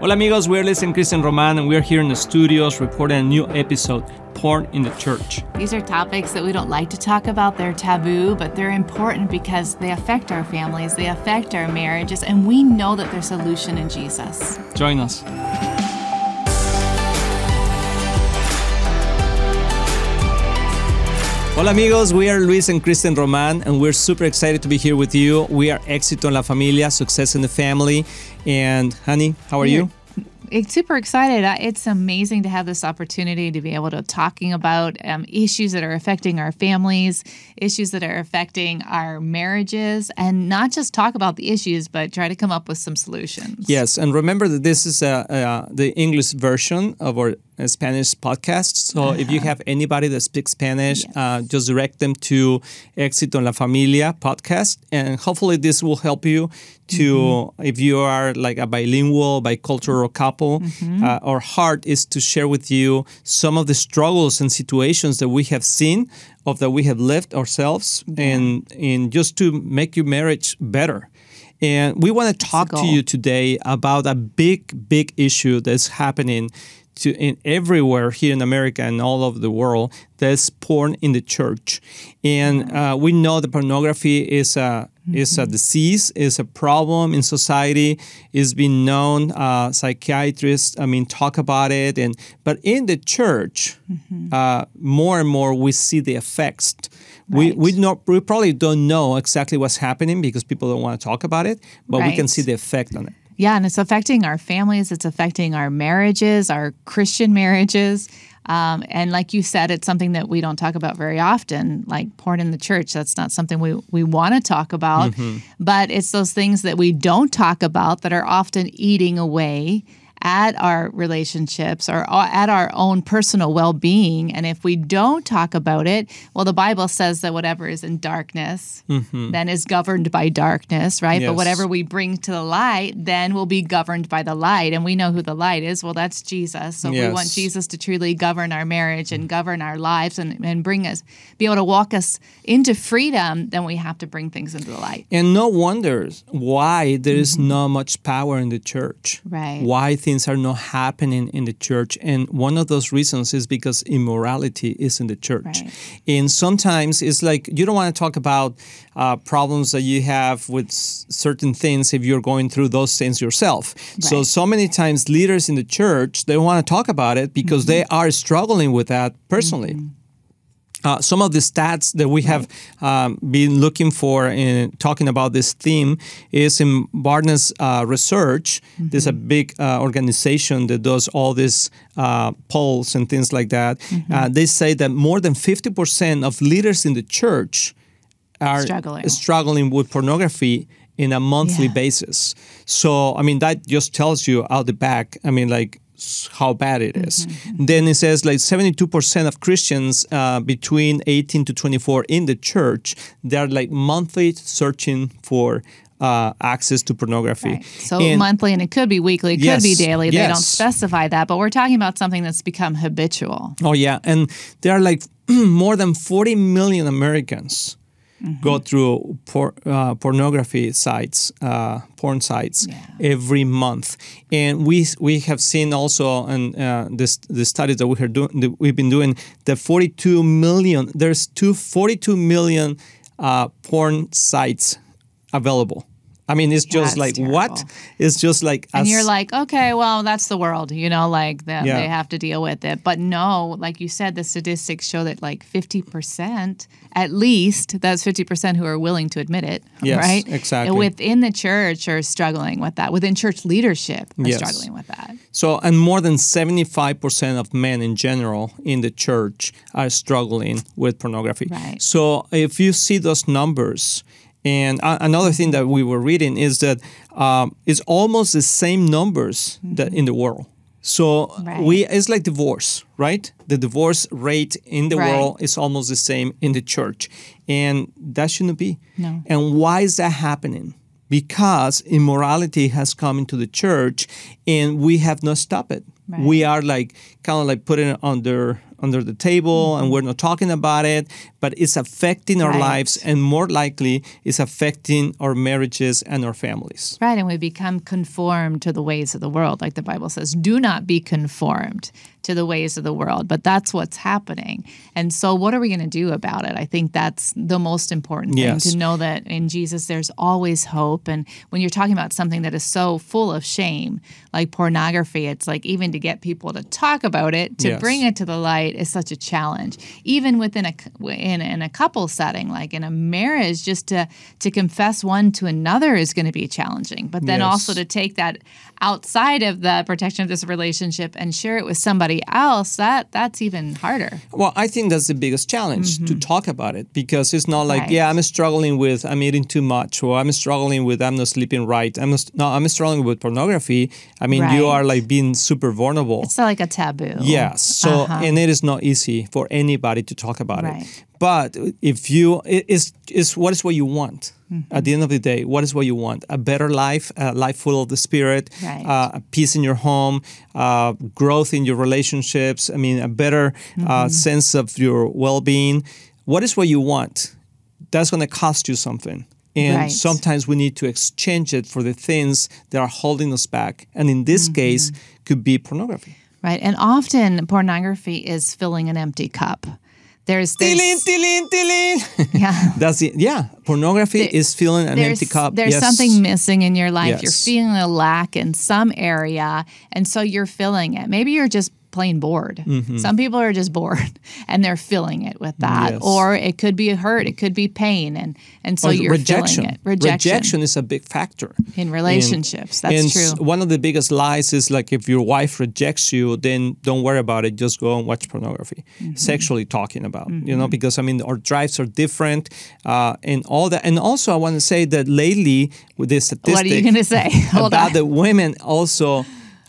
Hola amigos, we're Luis and Kristen Roman and we're here in the studios recording a new episode, Porn in the Church. These are topics that we don't like to talk about. They're taboo, but they're important because they affect our families, they affect our marriages, and we know that there's solution in Jesus. Join us. Hola amigos, we are Luis and Kristen Roman, and we're super excited to be here with you. We are Éxito en la Familia, Success in the Family. And honey, how are you? It's super excited. It's amazing to have this opportunity to be able to talking about um, issues that are affecting our families, issues that are affecting our marriages, and not just talk about the issues, but try to come up with some solutions. Yes, and remember that this is uh, uh, the English version of our Spanish podcast. So if you have anybody that speaks Spanish, uh, just direct them to Éxito en la Familia podcast, and hopefully this will help you to, if you are like a bilingual, bicultural couple, uh, our heart is to share with you some of the struggles and situations that we have seen, of that we have lived ourselves, and and just to make your marriage better. And we want to talk to you today about a big, big issue that's happening to in everywhere here in America and all over the world. That's porn in the church, and uh, we know that pornography is a is a disease, is a problem in society. It's been known. Uh, psychiatrists, I mean, talk about it, and but in the church, uh, more and more we see the effects. We we Right. not we probably don't know exactly what's happening because people don't want to talk about it, but we can see the effect on it. Yeah, and it's affecting our families, it's affecting our marriages, our Christian marriages. Um, and like you said, it's something that we don't talk about very often, like porn in the church. That's not something we, we want to talk about. But it's those things that we don't talk about that are often eating away at our relationships or at our own personal well being. And if we don't talk about it, well, the Bible says that whatever is in darkness then is governed by darkness, right? Yes. But whatever we bring to the light then will be governed by the light. And we know who the light is. Well, that's Jesus. So if we want Jesus to truly govern our marriage and govern our lives and, and bring us, be able to walk us into freedom, then we have to bring things into the light. And no wonder why there is not much power in the church. Mm-hmm. Right. Why things are not happening in the church. And one of those reasons is because immorality is in the church. Right. And sometimes it's like you don't want to talk about uh, problems that you have with s- certain things if you're going through those things yourself. So, Right. so many times leaders in the church, they want to talk about it because they Mm-hmm. are struggling with that personally. Uh, some of the stats that we have um, been looking for in talking about this theme is in Barna's uh, research. There's a big uh, organization that does all these uh, polls and things like that. Uh, they say that more than 50% of leaders in the church are Struggling. struggling with pornography in a monthly Yeah. basis. So, I mean, that just tells you out the back, I mean, like, how bad it is. Mm-hmm, Then it says like 72% of Christians uh, between 18 to 24 in the church, they're like monthly searching for uh, access to pornography. Right. So And- monthly, and it could be weekly, it could be Yes, daily. They don't specify that, but we're talking about something that's become habitual. Oh yeah, and there are like more than 40 million Americans Mm-hmm. go through por- uh, pornography sites, uh, porn sites every month, and we we have seen also and uh, this the studies that we are doing that we've been doing that 42 million there's two 42 million uh, porn sites available. I mean, it's just That's like what? It's just like And you're like, okay, well, that's the world, you know, like that Yeah. they have to deal with it. But no, like you said, the statistics show that like 50%, at least, that's 50% who are willing to admit it, Yes, right? exactly. And within the church are struggling with that. Within church leadership are Yes. struggling with that. So, and more than 75% of men in general in the church are struggling with pornography. Right. So, if you see those numbers, and a- another thing that we were reading is that um, it's almost the same numbers that in the world. So Right. we it's like divorce, right? The divorce rate in the Right. world is almost the same in the church, and that shouldn't be. No. And why is that happening? Because immorality has come into the church, and we have not stopped it. Right. We are like kind of like putting it under under the table Mm-hmm. and we're not talking about it, but it's affecting our Right. lives and more likely it's affecting our marriages and our families. Right, and we become conformed to the ways of the world, like the Bible says. Do not be conformed to the ways of the world, but that's what's happening. And so, what are we going to do about it? I think that's the most important thing Yes. to know that in Jesus there's always hope. And when you're talking about something that is so full of shame, like pornography, it's like even to get people to talk about it, to Yes. bring it to the light, is such a challenge. Even within a in, in a couple setting, like in a marriage, just to to confess one to another is going to be challenging. But then Yes. also to take that outside of the protection of this relationship and share it with somebody else, that that's even harder. Well, I think that's the biggest challenge to talk about it because it's not like, Mm-hmm. Right. yeah, I'm struggling with I'm eating too much or I'm struggling with I'm not sleeping right. I'm not, no, I'm struggling with pornography. I mean, you are like being super vulnerable. It's like a taboo. Yes. So, and it is not easy for anybody to talk about Uh-huh. Right. it. But if you, it is, is what is what you want. Mm-hmm. At the end of the day, what is what you want? A better life, a life full of the Spirit, Right. uh, a peace in your home, uh, growth in your relationships. I mean, a better Mm-hmm. uh, sense of your well-being. What is what you want? That's going to cost you something. And Right. sometimes we need to exchange it for the things that are holding us back. And in this Mm-hmm. case, could be pornography. Right. And often pornography is filling an empty cup. There's, there's Tilin, tilin, tilin. yeah. That's it. Yeah, pornography is filling an empty cup. There's Yes. something missing in your life. You're feeling a lack in some area, and so you're filling it. Maybe you're just plain bored. Some people are just bored and they're filling it with that. Mm-hmm. Yes. Or it could be a hurt, it could be pain, and and so Or you're rejection. filling it. Rejection, is a big factor in relationships. That's and true. One of the biggest lies is like if your wife rejects you, then don't worry about it. Just go and watch pornography, Mm-hmm. sexually talking about. You know, because I mean our drives are different, uh, and all that. And also, I want to say that lately with this statistic, what are you going to say? About the women also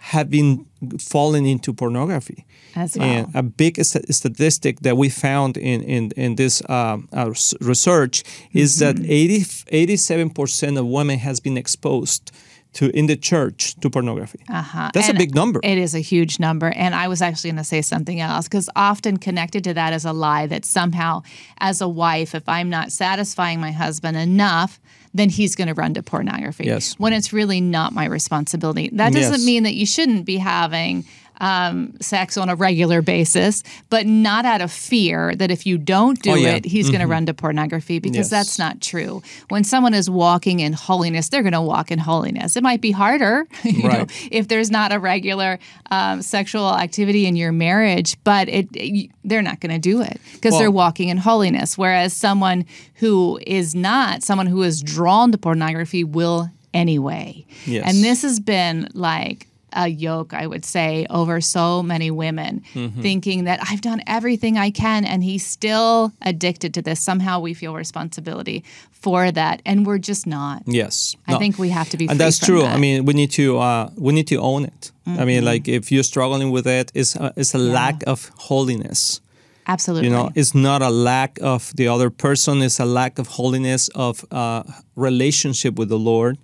have been falling into pornography. As well. And a big st- statistic that we found in in, in this um, uh, research is that Mm-hmm. 80, 87% of women has been exposed to in the church to pornography. Uh-huh. That's And a big number. It is a huge number. And I was actually going to say something else because often connected to that is a lie that somehow, as a wife, if I'm not satisfying my husband enough, then he's going to run to pornography. Yes. When it's really not my responsibility. That doesn't Yes. mean that you shouldn't be having um, sex on a regular basis, but not out of fear that if you don't do Oh, yeah. it, he's going to run to pornography because Yes. that's not true. When someone is walking in holiness, they're going to walk in holiness. It might be harder, you know, if there's not a regular um, sexual activity in your marriage, but it, it- they're not going to do it because they're walking in holiness. Whereas someone who is not, someone who is drawn to pornography will anyway. Yes. And this has been like a yoke, I would say, over so many women, Mm-hmm. thinking that I've done everything I can and he's still addicted to this. Somehow we feel responsibility for that, and we're just not. Yes, I No. think we have to be and that's true. that. Mm-hmm. I mean, we need to uh, we need to own it. I mean, like if you're struggling with it, it's a, it's a lack of holiness. Absolutely. You know, it's not a lack of the other person. It's a lack of holiness of uh, relationship with the Lord,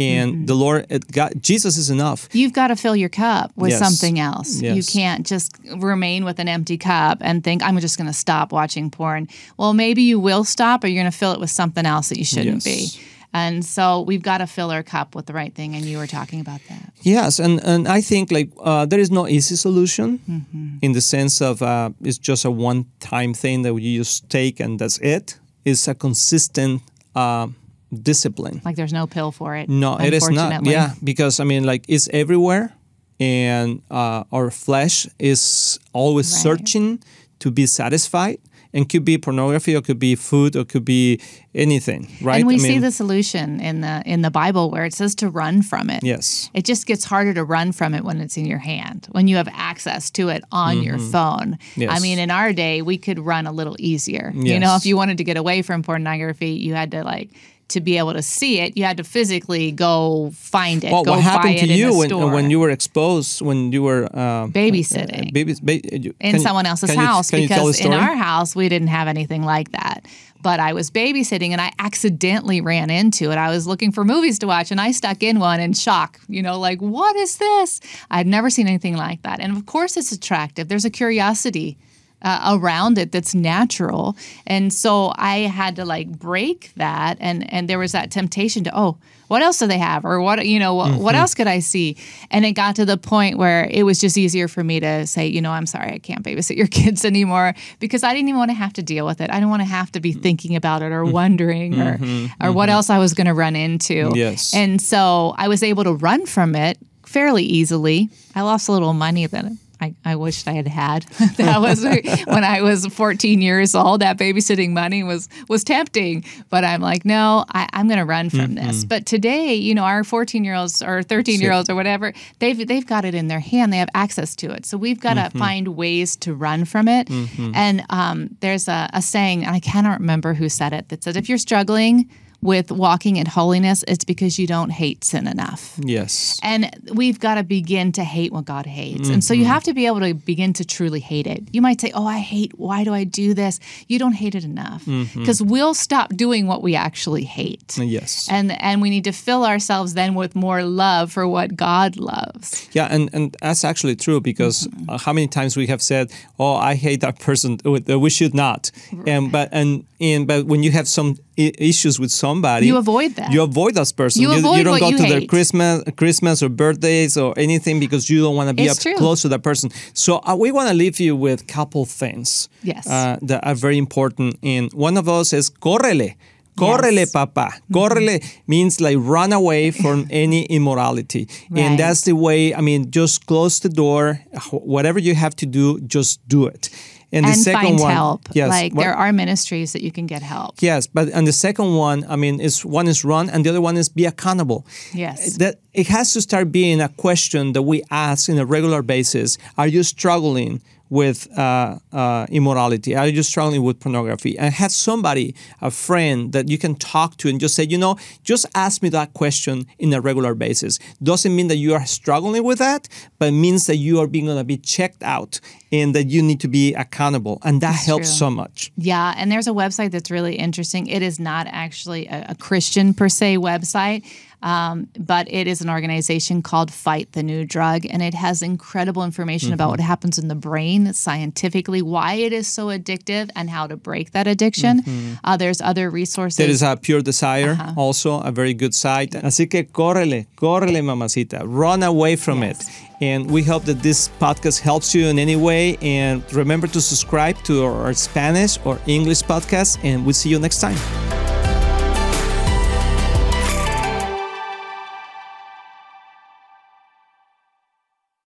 and Mm-hmm. the Lord, it got, Jesus is enough. You've got to fill your cup with Yes. something else. You can't just remain with an empty cup and think, I'm just going to stop watching porn. Well, maybe you will stop, or you're going to fill it with something else that you shouldn't Yes. be. And so we've got to fill our cup with the right thing. And you were talking about that. Yes, and, and I think like uh, there is no easy solution Mm-hmm. in the sense of uh, it's just a one time thing that you just take and that's it. It's a consistent uh, discipline. Like there's no pill for it. No, it is not. Yeah, because I mean, like it's everywhere, and uh, our flesh is always Right. searching to be satisfied, and could be pornography, or could be food, or could be anything, right? And we I see the solution in the in the Bible where it says to run from it. Yes. It just gets harder to run from it when it's in your hand, when you have access to it on your phone. Mm-hmm. Yes. I mean, in our day, we could run a little easier. You know, if you wanted to get away from pornography, you had to like to be able to see it, you had to physically go find it. Well, go what happened to you when when you were exposed when you were uh, Babysitting. uh, babies, ba- you- in someone else's house you because in our house we didn't have anything like that. But I was babysitting and I accidentally ran into it. I was looking for movies to watch and I stuck in one in shock, you know, like, what is this? I'd never seen anything like that. And of course, it's attractive. There's a curiosity uh, around it that's natural. And so I had to like break that. And, and there was that temptation to, oh, what else do they have? Or what, you know, what, what else could I see? And it got to the point where it was just easier for me to say, you know, I'm sorry, I can't babysit your kids anymore because I didn't even want to have to deal with it. I don't want to have to be mm. thinking about it or mm-hmm. wondering or, mm-hmm. or what else I was going to run into. Yes. And so I was able to run from it fairly easily. I lost a little money then. I, I wished I had had. that was when I was 14 years old. That babysitting money was was tempting, but I'm like, no, I, I'm going to run from mm-hmm. this. But today, you know, our 14 year olds or 13 year olds or whatever, they've they've got it in their hand. They have access to it. So we've got to mm-hmm. find ways to run from it. Mm-hmm. And um, there's a, a saying, and I cannot remember who said it, that says if you're struggling with walking in holiness, it's because you don't hate sin enough. Yes. And we've got to begin to hate what God hates. And so you have to be able to begin to truly hate it. You might say, Oh, I hate, why do I do this? You don't hate it enough. Because we'll stop doing what we actually hate. Yes. And and we need to fill ourselves then with more love for what God loves. Yeah, and, and that's actually true because uh, how many times we have said, "Oh, I hate that person." uh, We should not. And but and and but when you have some issues with somebody, You avoid that. You avoid that person. You avoid don't what go you to their. Christmas, Christmas or birthdays or anything because you don't want to be It's up true. close to that person. So uh, we want to leave you with a couple things. Yes. uh, that are very important. And one of those is correle. Correle, Yes. Mm-hmm. papa. Correle means like run away from any immorality. Right. And that's the way, I mean, just close the door. Whatever you have to do, just do it. And the and second find one, help. yes, like what- there are ministries that you can get help. Yes, but and the second one, I mean, is one is run, and the other one is be accountable. Yes. Eh, that it has to start being a question that we ask in a regular basis. Are you struggling with uh, uh, immorality? Are you struggling with pornography? And have somebody, a friend that you can talk to, and just say, you know, just ask me that question in a regular basis. Doesn't mean that you are struggling with that, but it means that you are being going to be checked out and that you need to be accountable, and that helps true. so much. Yeah, and there's a website that's really interesting. It is not actually a, a Christian per se website, um, but it is an organization called Fight the New Drug, and it has incredible information about what happens in the brain scientifically, why it is so addictive, and how to break that addiction. Uh, there's other resources. There is a Pure Desire, Uh-huh. also a very good site. Así que córrele, córrele, mamacita. Run away from Yes. it. And we hope that this podcast helps you in any way. And remember to subscribe to our Spanish or English podcast. And we'll see you next time.